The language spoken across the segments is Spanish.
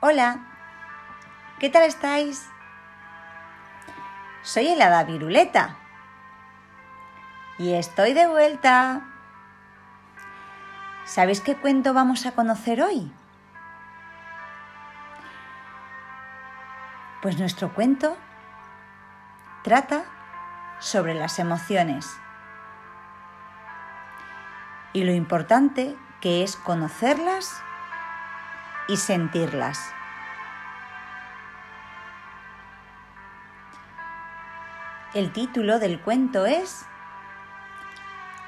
Hola, ¿qué tal estáis? Soy el hada Viruleta y estoy de vuelta. ¿Sabéis qué cuento vamos a conocer hoy? Pues nuestro cuento trata sobre las emociones y lo importante que es conocerlas y sentirlas. El título del cuento es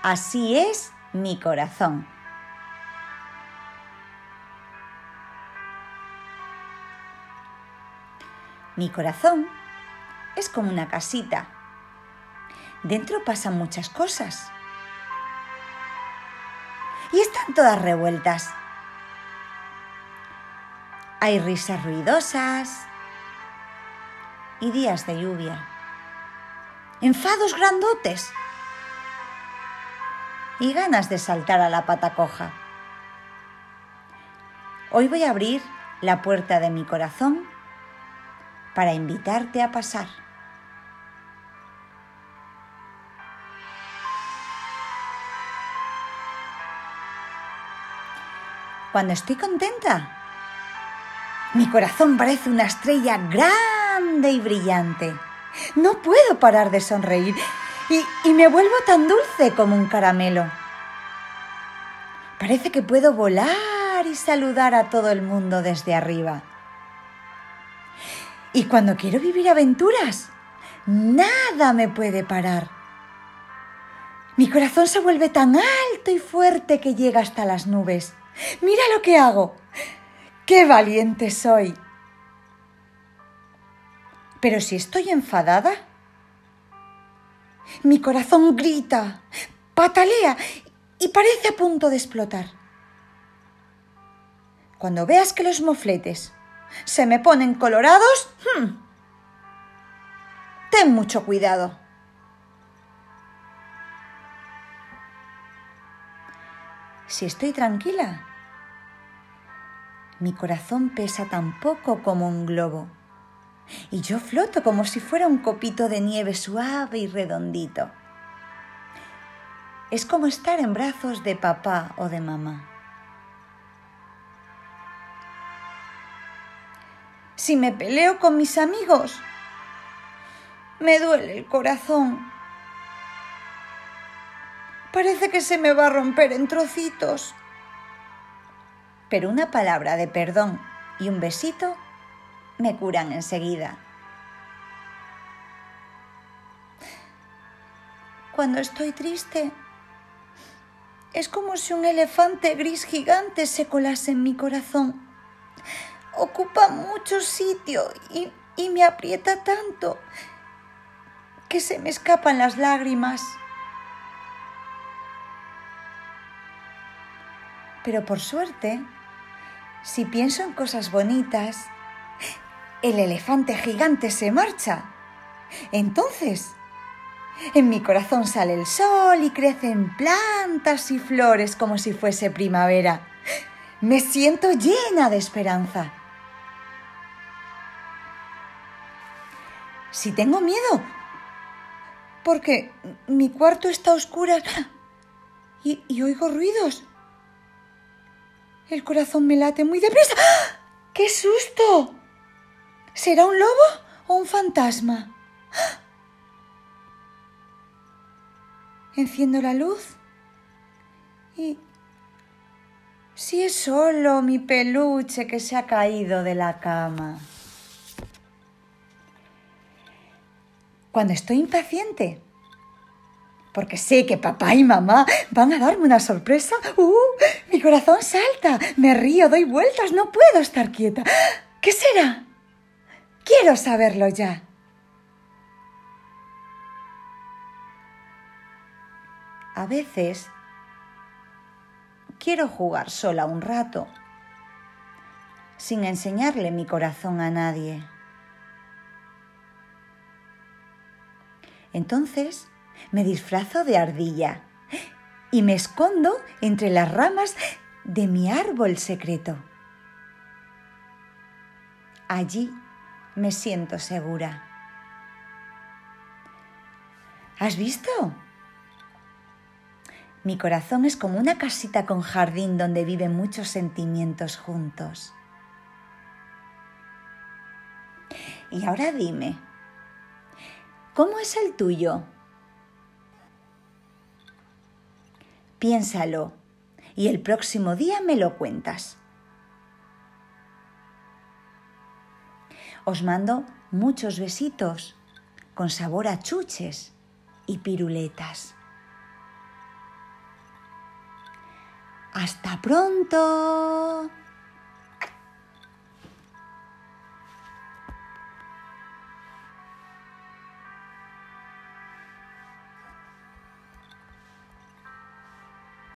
Así es mi corazón. Mi corazón es como una casita. Dentro pasan muchas cosas. Y están todas revueltas. Hay risas ruidosas y días de lluvia. Enfados grandotes y ganas de saltar a la pata coja. Hoy voy a abrir la puerta de mi corazón para invitarte a pasar. Cuando estoy contenta, mi corazón parece una estrella grande y brillante. No puedo parar de sonreír y, me vuelvo tan dulce como un caramelo. Parece que puedo volar y saludar a todo el mundo desde arriba. Y cuando quiero vivir aventuras, nada me puede parar. Mi corazón se vuelve tan alto y fuerte que llega hasta las nubes. Mira lo que hago. ¡Qué valiente soy! Pero si estoy enfadada, mi corazón grita, patalea y parece a punto de explotar. Cuando veas que los mofletes se me ponen colorados, hmm, ten mucho cuidado. Si estoy tranquila, mi corazón pesa tan poco como un globo. Y yo floto como si fuera un copito de nieve suave y redondito. Es como estar en brazos de papá o de mamá. Si me peleo con mis amigos, me duele el corazón. Parece que se me va a romper en trocitos pero una palabra de perdón y un besito me curan enseguida. Cuando estoy triste, es como si un elefante gris gigante se colase en mi corazón. Ocupa mucho sitio y, y me aprieta tanto que se me escapan las lágrimas. Pero por suerte, si pienso en cosas bonitas, el elefante gigante se marcha. Entonces, en mi corazón sale el sol y crecen plantas y flores como si fuese primavera. Me siento llena de esperanza. Si tengo miedo, porque mi cuarto está oscuro y, oigo ruidos, el corazón me late muy deprisa. ¡Ah! ¡Qué susto! ¿Será un lobo o un fantasma? ¡Ah! Enciendo la luz y... Si es solo mi peluche que se ha caído de la cama. Cuando estoy impaciente, porque sé que papá y mamá van a darme una sorpresa. ¡Uh! Mi corazón salta, me río, doy vueltas, no puedo estar quieta. ¿Qué será? Quiero saberlo ya. A veces quiero jugar sola un rato, sin enseñarle mi corazón a nadie. Entonces me disfrazo de ardilla y me escondo entre las ramas de mi árbol secreto. Allí me siento segura. ¿Has visto? Mi corazón es como una casita con jardín donde viven muchos sentimientos juntos. Y ahora dime, ¿cómo es el tuyo? Piénsalo y el próximo día me lo cuentas. Os mando muchos besitos con sabor a chuches y piruletas. ¡Hasta pronto!